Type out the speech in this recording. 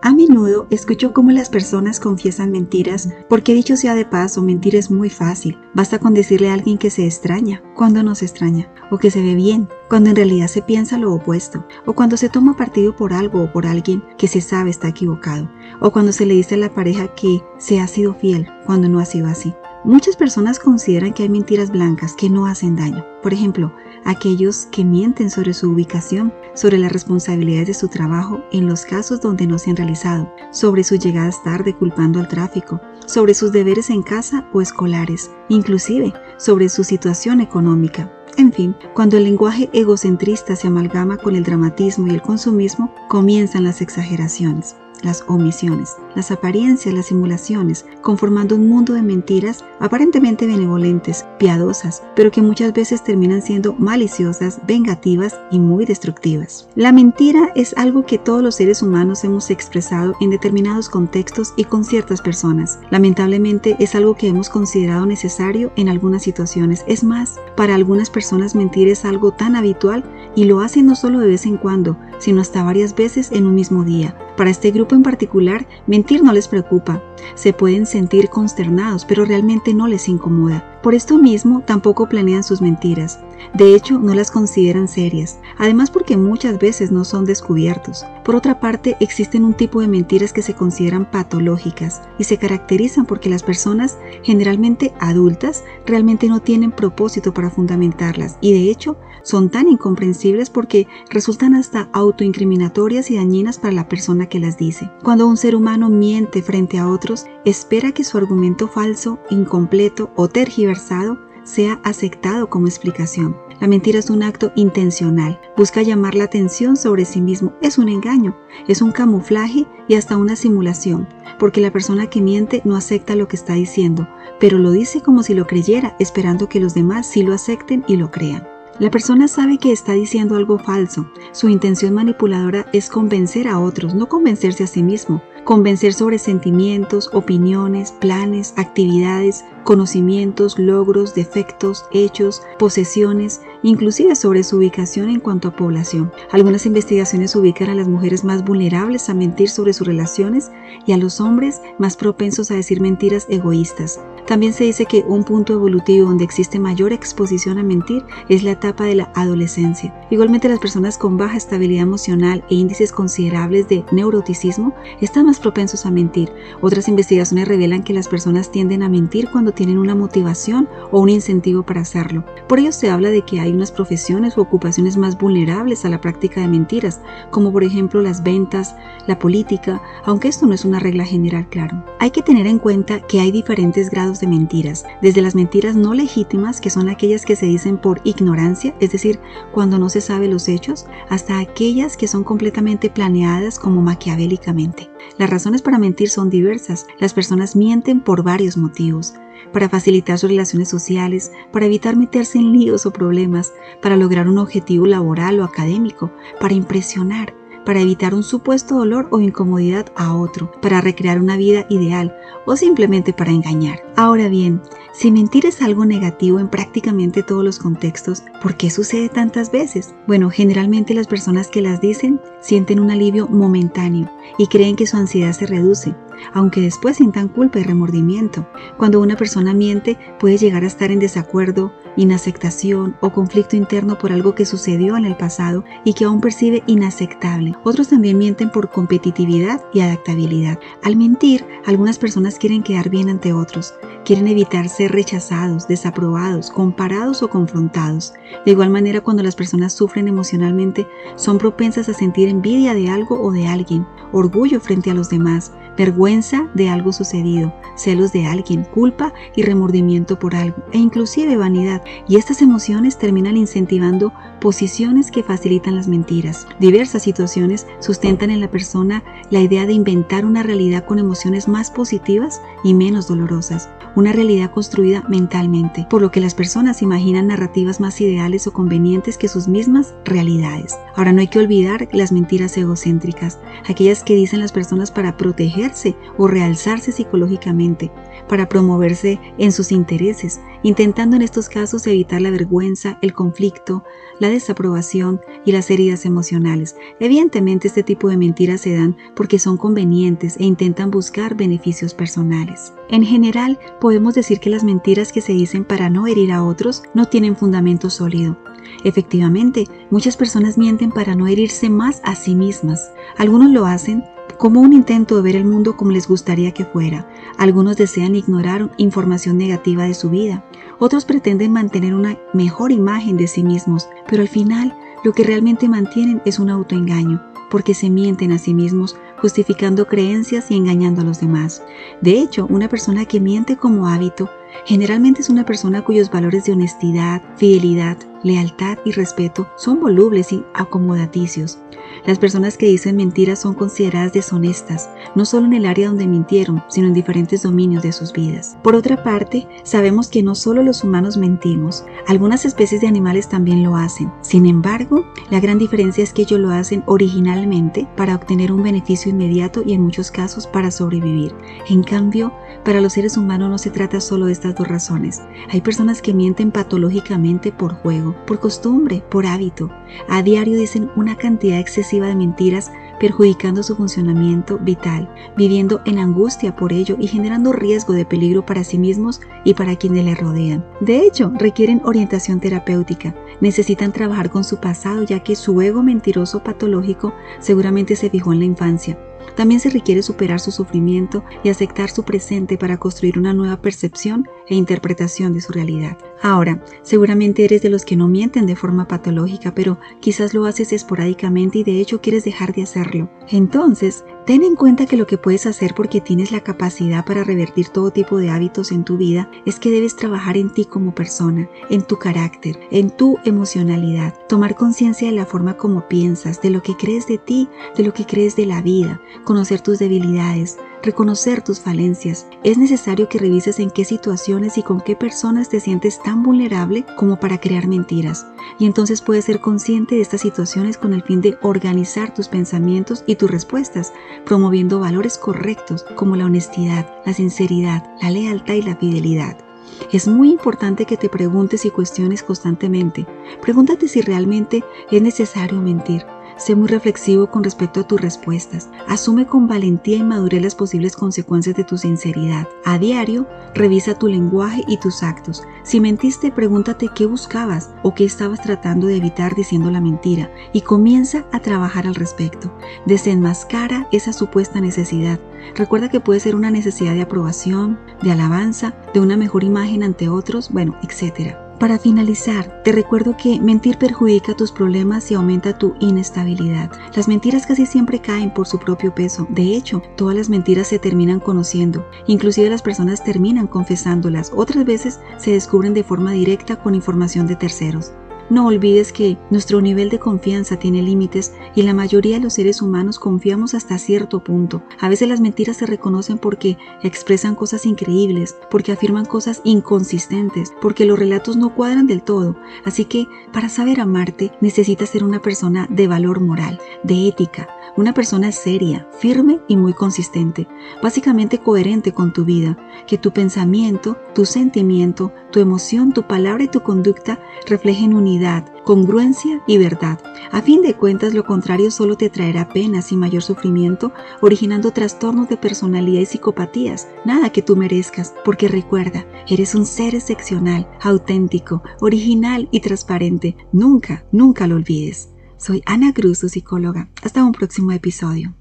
A menudo escucho cómo las personas confiesan mentiras, porque dicho sea de paso, mentir es muy fácil. Basta con decirle a alguien que se extraña, cuando no se extraña, o que se ve bien, cuando en realidad se piensa lo opuesto, o cuando se toma partido por algo o por alguien que se sabe está equivocado, o cuando se le dice a la pareja que se ha sido fiel, cuando no ha sido así. Muchas personas consideran que hay mentiras blancas que no hacen daño. Por ejemplo, aquellos que mienten sobre su ubicación, sobre las responsabilidades de su trabajo en los casos donde no se han realizado, sobre sus llegadas tarde culpando al tráfico, sobre sus deberes en casa o escolares, inclusive sobre su situación económica. En fin, cuando el lenguaje egocentrista se amalgama con el dramatismo y el consumismo, comienzan las exageraciones las omisiones, las apariencias, las simulaciones, conformando un mundo de mentiras aparentemente benevolentes, piadosas, pero que muchas veces terminan siendo maliciosas, vengativas y muy destructivas. La mentira es algo que todos los seres humanos hemos expresado en determinados contextos y con ciertas personas. Lamentablemente es algo que hemos considerado necesario en algunas situaciones. Es más, para algunas personas mentir es algo tan habitual y lo hacen no solo de vez en cuando, sino hasta varias veces en un mismo día. Para este grupo en particular, mentir no les preocupa. Se pueden sentir consternados, pero realmente no les incomoda. Por esto mismo, tampoco planean sus mentiras. De hecho, no las consideran serias, además porque muchas veces no son descubiertos. Por otra parte, existen un tipo de mentiras que se consideran patológicas y se caracterizan porque las personas, generalmente adultas, realmente no tienen propósito para fundamentarlas y de hecho son tan incomprensibles porque resultan hasta autoincriminatorias y dañinas para la persona que las dice. Cuando un ser humano miente frente a otros, espera que su argumento falso, incompleto o tergiversado sea aceptado como explicación. La mentira es un acto intencional, busca llamar la atención sobre sí mismo, es un engaño, es un camuflaje y hasta una simulación, porque la persona que miente no acepta lo que está diciendo, pero lo dice como si lo creyera, esperando que los demás sí lo acepten y lo crean. La persona sabe que está diciendo algo falso. Su intención manipuladora es convencer a otros, no convencerse a sí mismo. Convencer sobre sentimientos, opiniones, planes, actividades, conocimientos, logros, defectos, hechos, posesiones, inclusive sobre su ubicación en cuanto a población. Algunas investigaciones ubican a las mujeres más vulnerables a mentir sobre sus relaciones y a los hombres más propensos a decir mentiras egoístas. También se dice que un punto evolutivo donde existe mayor exposición a mentir es la etapa de la adolescencia. Igualmente las personas con baja estabilidad emocional e índices considerables de neuroticismo están más propensos a mentir. Otras investigaciones revelan que las personas tienden a mentir cuando tienen una motivación o un incentivo para hacerlo. Por ello se habla de que hay unas profesiones u ocupaciones más vulnerables a la práctica de mentiras, como por ejemplo las ventas, la política, aunque esto no es una regla general, claro. Hay que tener en cuenta que hay diferentes grados de mentiras, desde las mentiras no legítimas, que son aquellas que se dicen por ignorancia, es decir, cuando no se sabe los hechos, hasta aquellas que son completamente planeadas como maquiavélicamente. Las razones para mentir son diversas. Las personas mienten por varios motivos para facilitar sus relaciones sociales, para evitar meterse en líos o problemas, para lograr un objetivo laboral o académico, para impresionar, para evitar un supuesto dolor o incomodidad a otro, para recrear una vida ideal o simplemente para engañar. Ahora bien, si mentir es algo negativo en prácticamente todos los contextos, ¿por qué sucede tantas veces? Bueno, generalmente las personas que las dicen sienten un alivio momentáneo y creen que su ansiedad se reduce, aunque después sientan culpa y remordimiento. Cuando una persona miente puede llegar a estar en desacuerdo, inaceptación o conflicto interno por algo que sucedió en el pasado y que aún percibe inaceptable. Otros también mienten por competitividad y adaptabilidad. Al mentir, algunas personas quieren quedar bien ante otros, quieren evitar ser rechazados, desaprobados, comparados o confrontados. De igual manera, cuando las personas sufren emocionalmente, son propensas a sentir envidia de algo o de alguien, orgullo frente a los demás, vergüenza de algo sucedido, celos de alguien, culpa y remordimiento por algo, e inclusive vanidad. Y estas emociones terminan incentivando posiciones que facilitan las mentiras. Diversas situaciones sustentan en la persona la idea de inventar una realidad con emociones más positivas y menos dolorosas. Una realidad construida mentalmente, por lo que las personas imaginan narrativas más ideales o convenientes que sus mismas realidades. Ahora no hay que olvidar las mentiras egocéntricas, aquellas que dicen las personas para protegerse o realzarse psicológicamente, para promoverse en sus intereses, intentando en estos casos evitar la vergüenza, el conflicto, la desaprobación y las heridas emocionales. Evidentemente este tipo de mentiras se dan porque son convenientes e intentan buscar beneficios personales. En general, podemos decir que las mentiras que se dicen para no herir a otros no tienen fundamento sólido. Efectivamente, muchas personas mienten para no herirse más a sí mismas. Algunos lo hacen como un intento de ver el mundo como les gustaría que fuera. Algunos desean ignorar información negativa de su vida. Otros pretenden mantener una mejor imagen de sí mismos, pero al final lo que realmente mantienen es un autoengaño, porque se mienten a sí mismos justificando creencias y engañando a los demás. De hecho, una persona que miente como hábito generalmente es una persona cuyos valores de honestidad, fidelidad, lealtad y respeto son volubles y acomodaticios. Las personas que dicen mentiras son consideradas deshonestas, no solo en el área donde mintieron, sino en diferentes dominios de sus vidas. Por otra parte, sabemos que no solo los humanos mentimos, algunas especies de animales también lo hacen. Sin embargo, la gran diferencia es que ellos lo hacen originalmente para obtener un beneficio inmediato y en muchos casos para sobrevivir. En cambio, para los seres humanos no se trata solo de estas dos razones. Hay personas que mienten patológicamente por juego, por costumbre, por hábito. A diario dicen una cantidad excesiva de mentiras perjudicando su funcionamiento vital, viviendo en angustia por ello y generando riesgo de peligro para sí mismos y para quienes le rodean. De hecho, requieren orientación terapéutica, necesitan trabajar con su pasado ya que su ego mentiroso patológico seguramente se fijó en la infancia también se requiere superar su sufrimiento y aceptar su presente para construir una nueva percepción e interpretación de su realidad. Ahora, seguramente eres de los que no mienten de forma patológica, pero quizás lo haces esporádicamente y de hecho quieres dejar de hacerlo. Entonces, Ten en cuenta que lo que puedes hacer porque tienes la capacidad para revertir todo tipo de hábitos en tu vida es que debes trabajar en ti como persona, en tu carácter, en tu emocionalidad, tomar conciencia de la forma como piensas, de lo que crees de ti, de lo que crees de la vida, conocer tus debilidades, reconocer tus falencias. Es necesario que revises en qué situaciones y con qué personas te sientes tan vulnerable como para crear mentiras. Y entonces puedes ser consciente de estas situaciones con el fin de organizar tus pensamientos y tus respuestas, promoviendo valores correctos como la honestidad, la sinceridad, la lealtad y la fidelidad. Es muy importante que te preguntes y cuestiones constantemente. Pregúntate si realmente es necesario mentir Sé muy reflexivo con respecto a tus respuestas. Asume con valentía y madurez las posibles consecuencias de tu sinceridad. A diario, revisa tu lenguaje y tus actos. Si mentiste, pregúntate qué buscabas o qué estabas tratando de evitar diciendo la mentira y comienza a trabajar al respecto. Desenmascara esa supuesta necesidad. Recuerda que puede ser una necesidad de aprobación, de alabanza, de una mejor imagen ante otros, bueno, etc. Para finalizar, te recuerdo que mentir perjudica tus problemas y aumenta tu inestabilidad. Las mentiras casi siempre caen por su propio peso. De hecho, todas las mentiras se terminan conociendo. Inclusive las personas terminan confesándolas. Otras veces se descubren de forma directa con información de terceros. No olvides que nuestro nivel de confianza tiene límites y la mayoría de los seres humanos confiamos hasta cierto punto. A veces las mentiras se reconocen porque expresan cosas increíbles, porque afirman cosas inconsistentes, porque los relatos no cuadran del todo. Así que para saber amarte necesitas ser una persona de valor moral, de ética, una persona seria, firme y muy consistente, básicamente coherente con tu vida, que tu pensamiento, tu sentimiento, tu emoción, tu palabra y tu conducta reflejen unidad, congruencia y verdad. A fin de cuentas, lo contrario solo te traerá penas y mayor sufrimiento, originando trastornos de personalidad y psicopatías, nada que tú merezcas, porque recuerda, eres un ser excepcional, auténtico, original y transparente. Nunca, nunca lo olvides. Soy Ana Cruz, tu psicóloga. Hasta un próximo episodio.